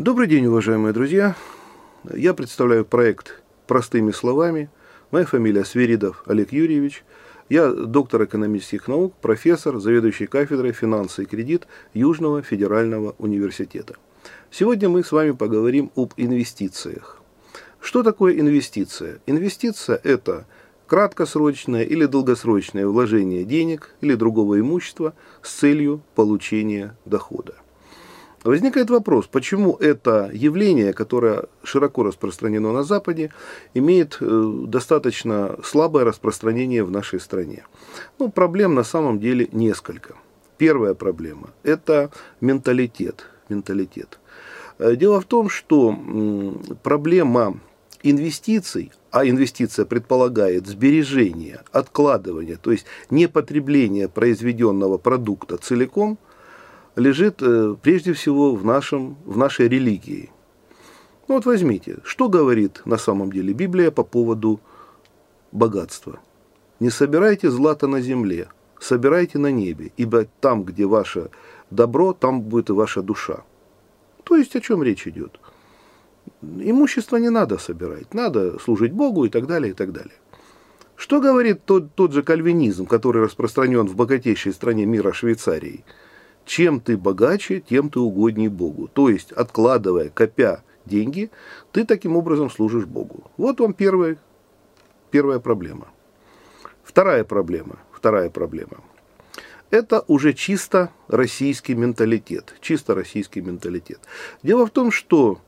Добрый день, уважаемые друзья. Я представляю проект «Простыми словами». Моя фамилия Сверидов Олег Юрьевич. Я доктор экономических наук, профессор, заведующий кафедрой финансы и кредит Южного федерального университета. Сегодня мы с вами поговорим об инвестициях. Что такое инвестиция? Инвестиция – это краткосрочное или долгосрочное вложение денег или другого имущества с целью получения дохода. Возникает вопрос, почему это явление, которое широко распространено на Западе, имеет э, достаточно слабое распространение в нашей стране. Ну, проблем на самом деле несколько. Первая проблема – это менталитет. менталитет. Э, дело в том, что проблема инвестиций, а инвестиция предполагает сбережение, откладывание, то есть не потребление произведенного продукта целиком – лежит э, прежде всего в, нашем, в нашей религии. Ну вот возьмите, что говорит на самом деле Библия по поводу богатства. Не собирайте злато на земле, собирайте на небе, ибо там, где ваше добро, там будет и ваша душа. То есть о чем речь идет? Имущество не надо собирать, надо служить Богу и так далее, и так далее. Что говорит тот, тот же кальвинизм, который распространен в богатейшей стране мира Швейцарии – чем ты богаче, тем ты угодней Богу. То есть, откладывая, копя деньги, ты таким образом служишь Богу. Вот вам первая, первая проблема. Вторая проблема. Вторая проблема. Это уже чисто российский менталитет. Чисто российский менталитет. Дело в том, что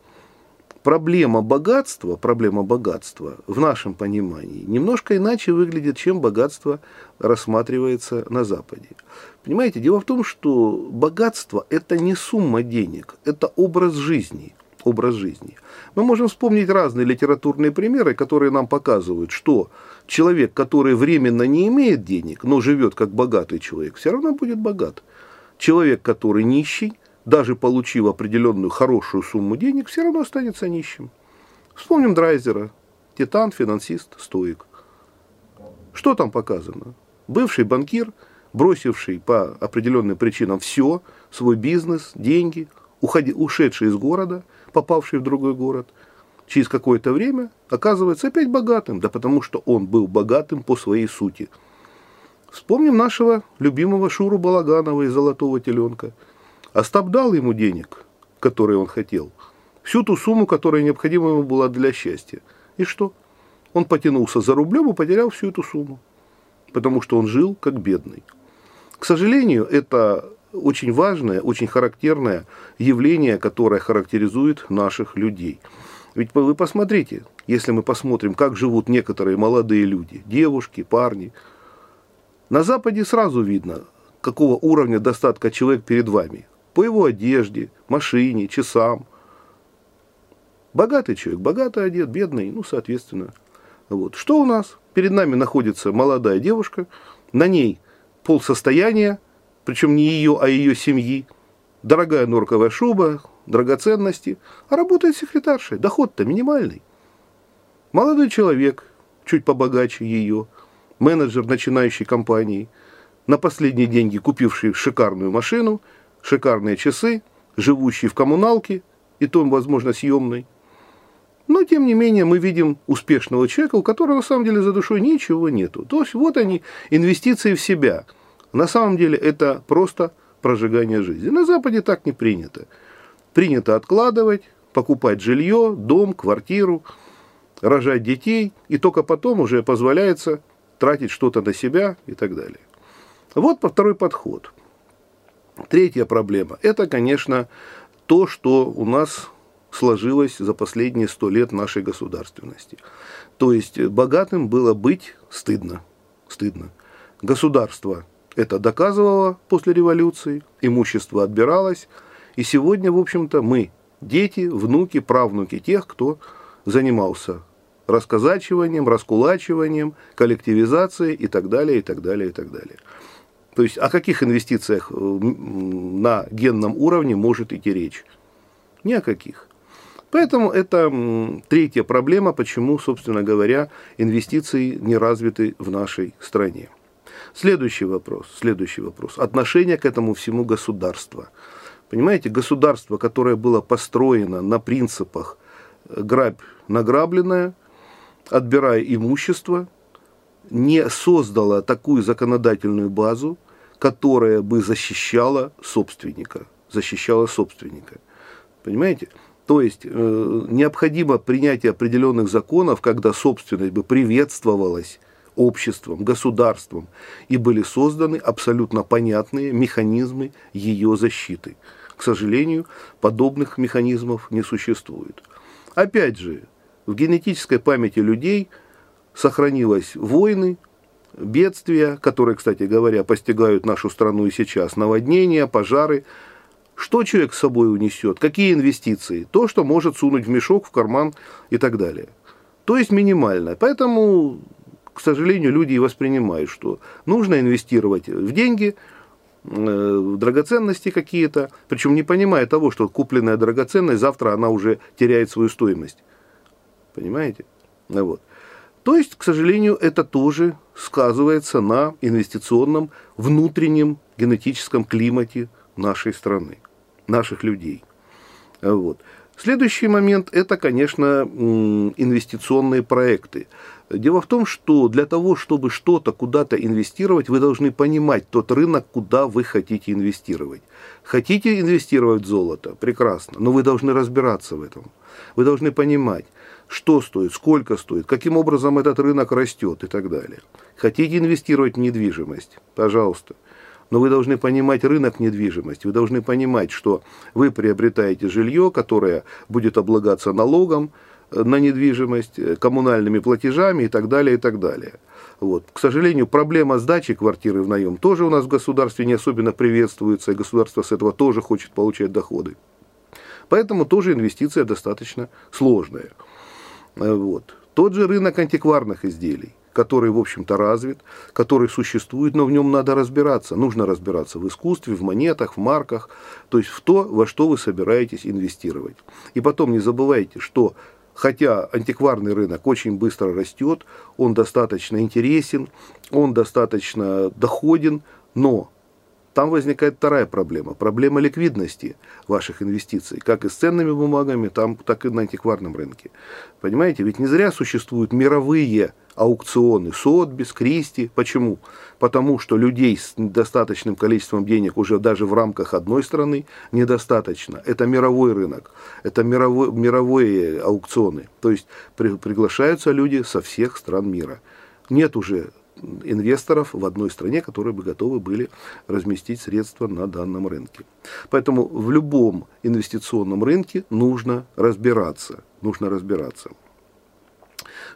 проблема богатства, проблема богатства в нашем понимании немножко иначе выглядит, чем богатство рассматривается на Западе. Понимаете, дело в том, что богатство – это не сумма денег, это образ жизни. Образ жизни. Мы можем вспомнить разные литературные примеры, которые нам показывают, что человек, который временно не имеет денег, но живет как богатый человек, все равно будет богат. Человек, который нищий, даже получив определенную хорошую сумму денег, все равно останется нищим. Вспомним Драйзера, титан, финансист, стоик. Что там показано? Бывший банкир, бросивший по определенным причинам все, свой бизнес, деньги, уходи, ушедший из города, попавший в другой город, через какое-то время оказывается опять богатым, да потому что он был богатым по своей сути. Вспомним нашего любимого Шуру Балаганова из «Золотого теленка», Остап дал ему денег, которые он хотел, всю ту сумму, которая необходима ему была для счастья. И что? Он потянулся за рублем и потерял всю эту сумму, потому что он жил как бедный. К сожалению, это очень важное, очень характерное явление, которое характеризует наших людей. Ведь вы посмотрите, если мы посмотрим, как живут некоторые молодые люди, девушки, парни, на Западе сразу видно, какого уровня достатка человек перед вами по его одежде, машине, часам. Богатый человек, богато одет, бедный, ну, соответственно. Вот. Что у нас? Перед нами находится молодая девушка, на ней полсостояния, причем не ее, а ее семьи, дорогая норковая шуба, драгоценности, а работает секретаршей, доход-то минимальный. Молодой человек, чуть побогаче ее, менеджер начинающей компании, на последние деньги купивший шикарную машину – шикарные часы, живущий в коммуналке, и то, возможно, съемной. Но, тем не менее, мы видим успешного человека, у которого, на самом деле, за душой ничего нету. То есть, вот они, инвестиции в себя. На самом деле, это просто прожигание жизни. На Западе так не принято. Принято откладывать, покупать жилье, дом, квартиру, рожать детей, и только потом уже позволяется тратить что-то на себя и так далее. Вот второй подход – Третья проблема – это, конечно, то, что у нас сложилось за последние сто лет нашей государственности. То есть богатым было быть стыдно. стыдно. Государство это доказывало после революции, имущество отбиралось, и сегодня, в общем-то, мы, дети, внуки, правнуки тех, кто занимался расказачиванием, раскулачиванием, коллективизацией и так далее, и так далее, и так далее. То есть о каких инвестициях э, на генном уровне может идти речь? Ни о каких. Поэтому это третья проблема, почему, собственно говоря, инвестиции не развиты в нашей стране. Следующий вопрос, следующий вопрос. Отношение к этому всему государства. Понимаете, государство, которое было построено на принципах грабь награбленное, отбирая имущество, не создало такую законодательную базу, которая бы защищала собственника, защищала собственника. Понимаете? То есть э, необходимо принятие определенных законов, когда собственность бы приветствовалась обществом, государством, и были созданы абсолютно понятные механизмы ее защиты. К сожалению, подобных механизмов не существует. Опять же, в генетической памяти людей сохранилось войны, бедствия, которые, кстати говоря, постигают нашу страну и сейчас, наводнения, пожары. Что человек с собой унесет? Какие инвестиции? То, что может сунуть в мешок, в карман и так далее. То есть минимально. Поэтому, к сожалению, люди и воспринимают, что нужно инвестировать в деньги, э, в драгоценности какие-то, причем не понимая того, что купленная драгоценность завтра она уже теряет свою стоимость. Понимаете? Вот. То есть, к сожалению, это тоже сказывается на инвестиционном внутреннем генетическом климате нашей страны, наших людей. Вот. Следующий момент – это, конечно, инвестиционные проекты. Дело в том, что для того, чтобы что-то куда-то инвестировать, вы должны понимать тот рынок, куда вы хотите инвестировать. Хотите инвестировать в золото? Прекрасно, но вы должны разбираться в этом. Вы должны понимать, что стоит, сколько стоит, каким образом этот рынок растет и так далее. Хотите инвестировать в недвижимость? Пожалуйста. Но вы должны понимать рынок недвижимости, вы должны понимать, что вы приобретаете жилье, которое будет облагаться налогом на недвижимость, э, коммунальными платежами и так далее, и так далее. Вот. К сожалению, проблема сдачи квартиры в наем тоже у нас в государстве не особенно приветствуется, и государство с этого тоже хочет получать доходы. Поэтому тоже инвестиция достаточно сложная. Э, вот. Тот же рынок антикварных изделий, который, в общем-то, развит, который существует, но в нем надо разбираться. Нужно разбираться в искусстве, в монетах, в марках, то есть в то, во что вы собираетесь инвестировать. И потом не забывайте, что хотя антикварный рынок очень быстро растет, он достаточно интересен, он достаточно доходен, но там возникает вторая проблема. Проблема ликвидности ваших инвестиций, как и с ценными бумагами, там, так и на антикварном рынке. Понимаете, ведь не зря существуют мировые аукционы Сотбис, Кристи. Почему? Потому что людей с достаточным количеством денег уже даже в рамках одной страны недостаточно. Это мировой рынок, это мировой, мировые аукционы. То есть при, приглашаются люди со всех стран мира. Нет уже инвесторов в одной стране, которые бы готовы были разместить средства на данном рынке. Поэтому в любом инвестиционном рынке нужно разбираться. Нужно разбираться.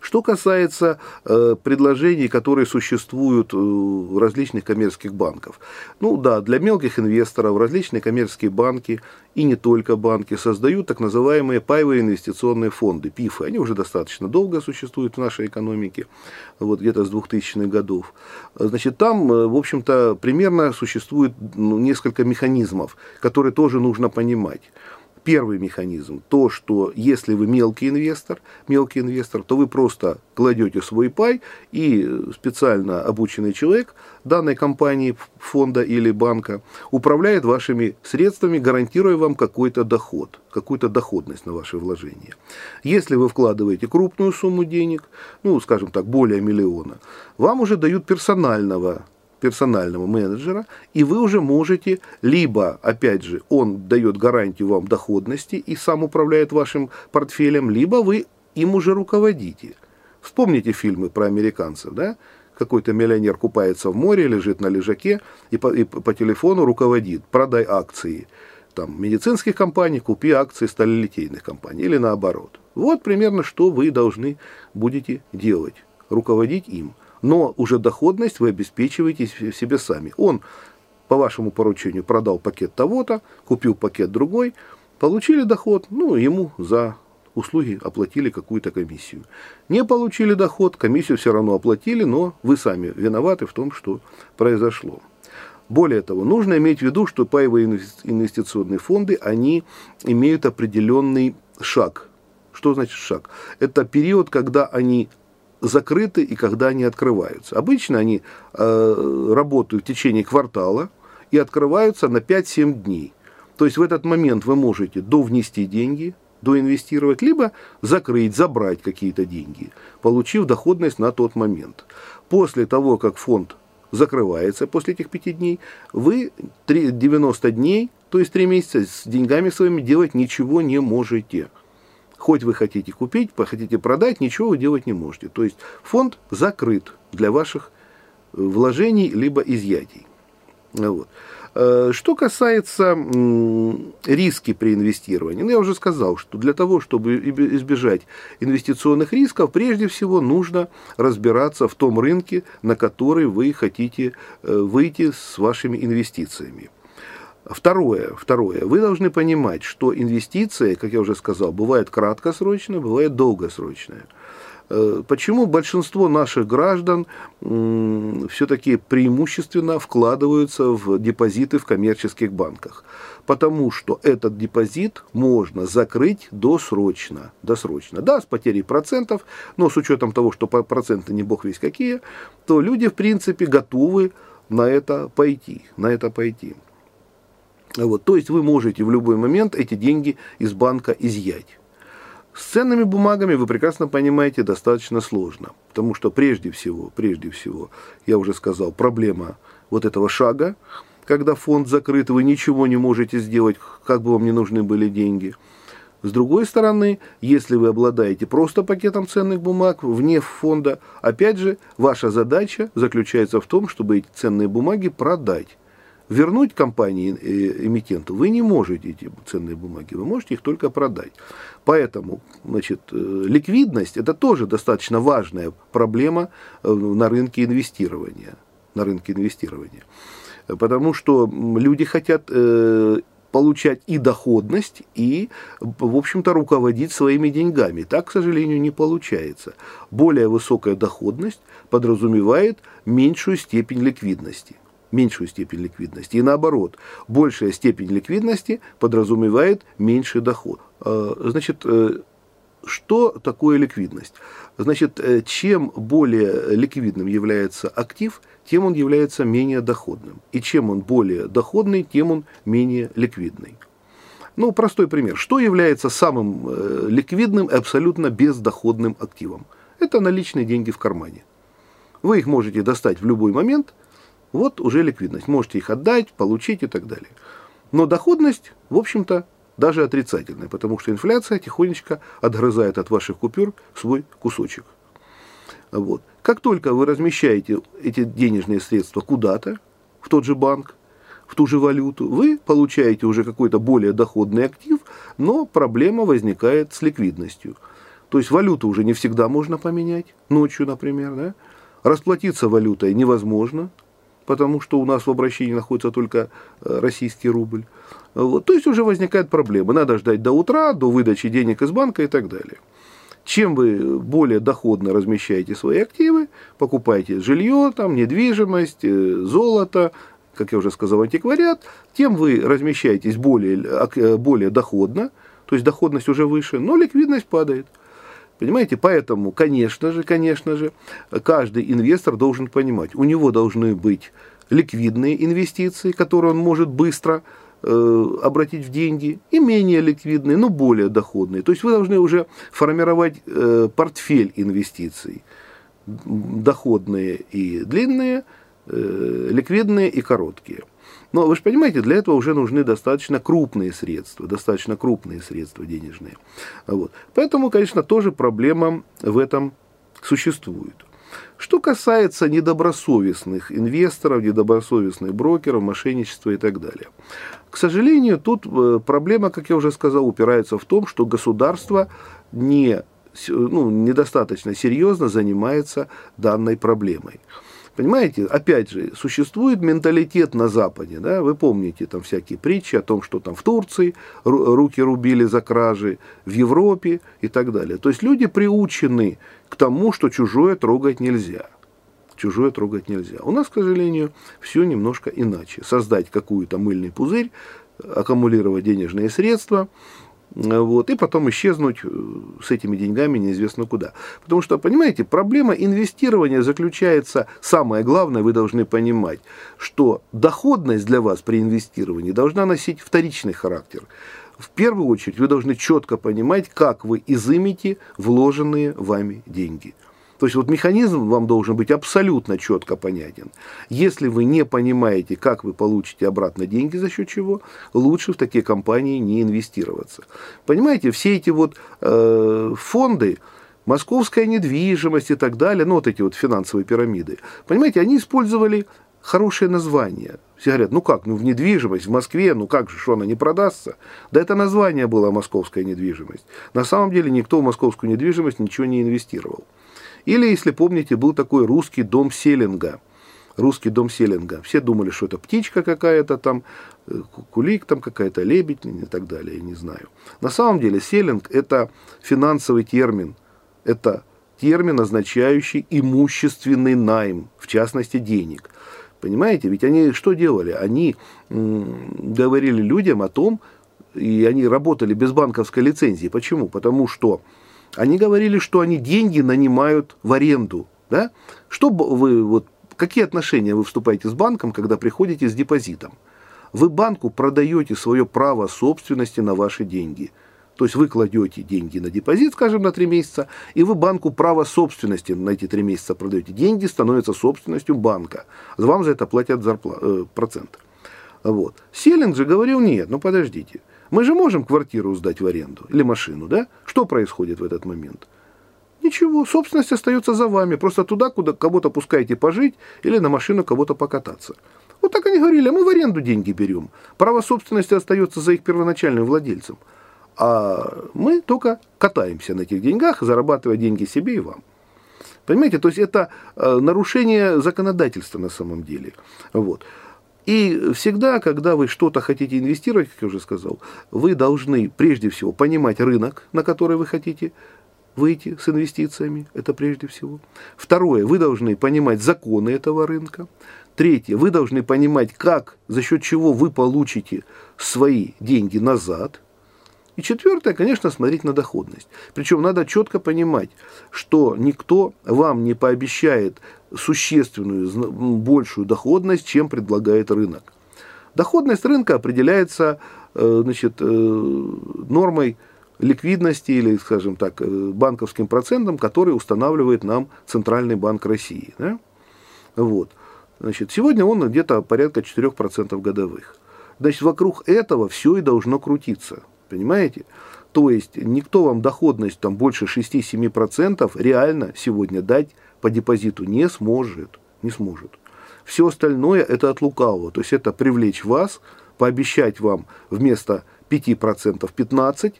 Что касается э, предложений, которые существуют э, в различных коммерческих банков. Ну да, для мелких инвесторов различные коммерческие банки и не только банки создают так называемые паевые инвестиционные фонды, ПИФы. Они уже достаточно долго существуют в нашей экономике, вот где-то с 2000-х годов. Значит, там, э, в общем-то, примерно существует ну, несколько механизмов, которые тоже нужно понимать первый механизм, то, что если вы мелкий инвестор, мелкий инвестор, то вы просто кладете свой пай, и специально обученный человек данной компании, фонда или банка управляет вашими средствами, гарантируя вам какой-то доход, какую-то доходность на ваши вложения. Если вы вкладываете крупную сумму денег, ну, скажем так, более миллиона, вам уже дают персонального персонального менеджера, и вы уже можете, либо, опять же, он дает гарантию вам доходности и сам управляет вашим портфелем, либо вы им уже руководите. Вспомните фильмы про американцев, да? Какой-то миллионер купается в море, лежит на лежаке и по, и по телефону руководит. Продай акции там, медицинских компаний, купи акции сталелитейных компаний или наоборот. Вот примерно, что вы должны будете делать. Руководить им – но уже доходность вы обеспечиваете себе сами. Он по вашему поручению продал пакет того-то, купил пакет другой, получили доход, ну, ему за услуги оплатили какую-то комиссию. Не получили доход, комиссию все равно оплатили, но вы сами виноваты в том, что произошло. Более того, нужно иметь в виду, что паевые инвестиционные фонды, они имеют определенный шаг. Что значит шаг? Это период, когда они закрыты и когда они открываются. Обычно они э, работают в течение квартала и открываются на 5-7 дней. То есть в этот момент вы можете довнести деньги, доинвестировать, либо закрыть, забрать какие-то деньги, получив доходность на тот момент. После того, как фонд закрывается после этих пяти дней, вы 90 дней, то есть 3 месяца, с деньгами своими делать ничего не можете. Хоть вы хотите купить, хотите продать, ничего вы делать не можете. То есть фонд закрыт для ваших э, вложений либо изъятий. Вот. Э, что касается риски при инвестировании, ну, я уже сказал, что для того, чтобы избежать инвестиционных рисков, прежде всего нужно разбираться в том рынке, на который вы хотите э, выйти с вашими инвестициями. Второе, второе, вы должны понимать, что инвестиция, как я уже сказал, бывает краткосрочная, бывает долгосрочная. Э, почему большинство наших граждан все-таки преимущественно вкладываются в депозиты в коммерческих банках? Потому что этот депозит можно закрыть досрочно. досрочно. Да, с потерей процентов, но с учетом того, что проценты не бог весь какие, то люди, в принципе, готовы на это пойти. На это пойти. Вот. То есть вы можете в любой момент эти деньги из банка изъять. С ценными бумагами, вы прекрасно понимаете, достаточно сложно. Потому что прежде всего, прежде всего, я уже сказал, проблема вот этого шага, когда фонд закрыт, вы ничего не можете сделать, как бы вам не нужны были деньги. С другой стороны, если вы обладаете просто пакетом ценных бумаг вне фонда, опять же, ваша задача заключается в том, чтобы эти ценные бумаги продать вернуть компании э, эмитенту вы не можете эти ценные бумаги, вы можете их только продать. Поэтому значит, э, ликвидность это тоже достаточно важная проблема э, на рынке инвестирования. На рынке инвестирования. Потому что люди хотят получать и доходность, и, в общем-то, руководить своими деньгами. Так, к сожалению, не получается. Более высокая доходность подразумевает меньшую степень ликвидности меньшую степень ликвидности. И наоборот, большая степень ликвидности подразумевает меньший доход. А, значит, э, что такое ликвидность? Значит, э, чем более ликвидным является актив, тем он является менее доходным. И чем он более доходный, тем он менее ликвидный. Ну, простой пример. Что является самым э, ликвидным и абсолютно бездоходным активом? Это наличные деньги в кармане. Вы их можете достать в любой момент – вот уже ликвидность. Можете их отдать, получить и так далее. Но доходность, в общем-то, даже отрицательная, потому что инфляция тихонечко отгрызает от ваших купюр свой кусочек. Вот. Как только вы размещаете эти денежные средства куда-то, в тот же банк, в ту же валюту, вы получаете уже какой-то более доходный актив, но проблема возникает с ликвидностью. То есть валюту уже не всегда можно поменять, ночью, например. Да? Расплатиться валютой невозможно, потому что у нас в обращении находится только э, российский рубль. Вот. То есть уже возникает проблема. Надо ждать до утра, до выдачи денег из банка и так далее. Чем вы более доходно размещаете свои активы, покупаете жилье, там, недвижимость, э, золото, как я уже сказал, антиквариат, тем вы размещаетесь более, э, более доходно, то есть доходность уже выше, но ликвидность падает. Понимаете, поэтому, конечно же, конечно же, каждый инвестор должен понимать, у него должны быть ликвидные инвестиции, которые он может быстро э, обратить в деньги, и менее ликвидные, но более доходные. То есть вы должны уже формировать э, портфель инвестиций, доходные и длинные, э, ликвидные и короткие. Но вы же понимаете, для этого уже нужны достаточно крупные средства, достаточно крупные средства денежные. Вот. Поэтому, конечно, тоже проблема в этом существует. Что касается недобросовестных инвесторов, недобросовестных брокеров, мошенничества и так далее. К сожалению, тут э, проблема, как я уже сказал, упирается в том, что государство не, ну, недостаточно серьезно занимается данной проблемой. Понимаете, опять же, существует менталитет на Западе, да, вы помните там всякие притчи о том, что там в Турции руки рубили за кражи, в Европе и так далее. То есть люди приучены к тому, что чужое трогать нельзя. Чужое трогать нельзя. У нас, к сожалению, все немножко иначе. Создать какую-то мыльный пузырь, аккумулировать денежные средства, вот, и потом исчезнуть э, с этими деньгами неизвестно куда. Потому что, понимаете, проблема инвестирования заключается, самое главное, вы должны понимать, что доходность для вас при инвестировании должна носить вторичный характер. В первую очередь вы должны четко понимать, как вы изымите вложенные вами деньги – то есть вот механизм вам должен быть абсолютно четко понятен. Если вы не понимаете, как вы получите обратно деньги, за счет чего, лучше в такие компании не инвестироваться. Понимаете, все эти вот э, фонды, московская недвижимость и так далее, ну вот эти вот финансовые пирамиды, понимаете, они использовали хорошее название. Все говорят, ну как, ну в недвижимость в Москве, ну как же, что она не продастся? Да это название было московская недвижимость. На самом деле никто в московскую недвижимость ничего не инвестировал. Или, если помните, был такой русский дом Селинга. Русский дом Селинга. Все думали, что это птичка какая-то там, э, кулик там какая-то, лебедь и так далее, я не знаю. На самом деле селинг – это финансовый термин. Это термин, означающий имущественный найм, в частности, денег. Понимаете, ведь они что делали? Они говорили людям о том, и они работали без банковской лицензии. Почему? Потому что они говорили, что они деньги нанимают в аренду. Да? Что вы, вот, какие отношения вы вступаете с банком, когда приходите с депозитом? Вы банку продаете свое право собственности на ваши деньги. То есть вы кладете деньги на депозит, скажем, на 3 месяца, и вы банку право собственности на эти 3 месяца продаете. Деньги становятся собственностью банка. Вам за это платят зарплату, э, процент. Вот. Селлинг же говорил, нет, ну подождите. Мы же можем квартиру сдать в аренду или машину, да? Что происходит в этот момент? Ничего, собственность остается за вами. Просто туда, куда кого-то пускаете пожить или на машину кого-то покататься. Вот так они говорили, а мы в аренду деньги берем. Право собственности остается за их первоначальным владельцем. А мы только катаемся на этих деньгах, зарабатывая деньги себе и вам. Понимаете, то есть это э, нарушение законодательства на самом деле. Вот. И всегда, когда вы что-то хотите инвестировать, как я уже сказал, вы должны прежде всего понимать рынок, на который вы хотите выйти с инвестициями, это прежде всего. Второе, вы должны понимать законы этого рынка. Третье, вы должны понимать, как, за счет чего вы получите свои деньги назад – и четвертое, конечно, смотреть на доходность. Причем надо четко понимать, что никто вам не пообещает существенную, большую доходность, чем предлагает рынок. Доходность рынка определяется э, значит, э, нормой ликвидности или, скажем так, э, банковским процентом, который устанавливает нам Центральный банк России. Да? Вот. Значит, сегодня он где-то порядка 4% годовых. Значит, вокруг этого все и должно крутиться. Понимаете? То есть никто вам доходность там больше 6-7% реально сегодня дать по депозиту не сможет. Не сможет. Все остальное это от лукавого. То есть это привлечь вас, пообещать вам вместо 5% 15%.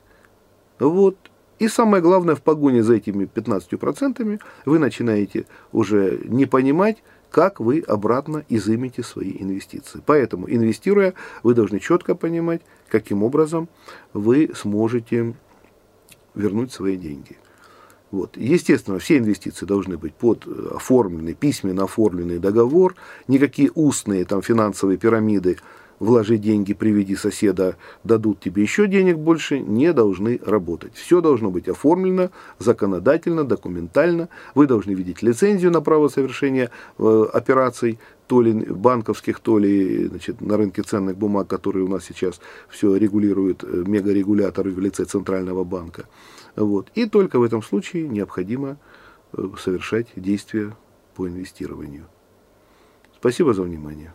Вот. И самое главное, в погоне за этими 15% вы начинаете уже не понимать, как вы обратно изымете свои инвестиции. Поэтому, инвестируя, вы должны четко понимать, каким образом вы сможете вернуть свои деньги. Вот. Естественно, все инвестиции должны быть под оформленный, письменно оформленный договор, никакие устные там, финансовые пирамиды вложи деньги, приведи соседа, дадут тебе еще денег больше, не должны работать. Все должно быть оформлено законодательно, документально. Вы должны видеть лицензию на право совершения э, операций, то ли банковских, то ли значит, на рынке ценных бумаг, которые у нас сейчас все регулируют э, мегарегуляторы в лице Центрального банка. Вот. И только в этом случае необходимо э, совершать действия по инвестированию. Спасибо за внимание.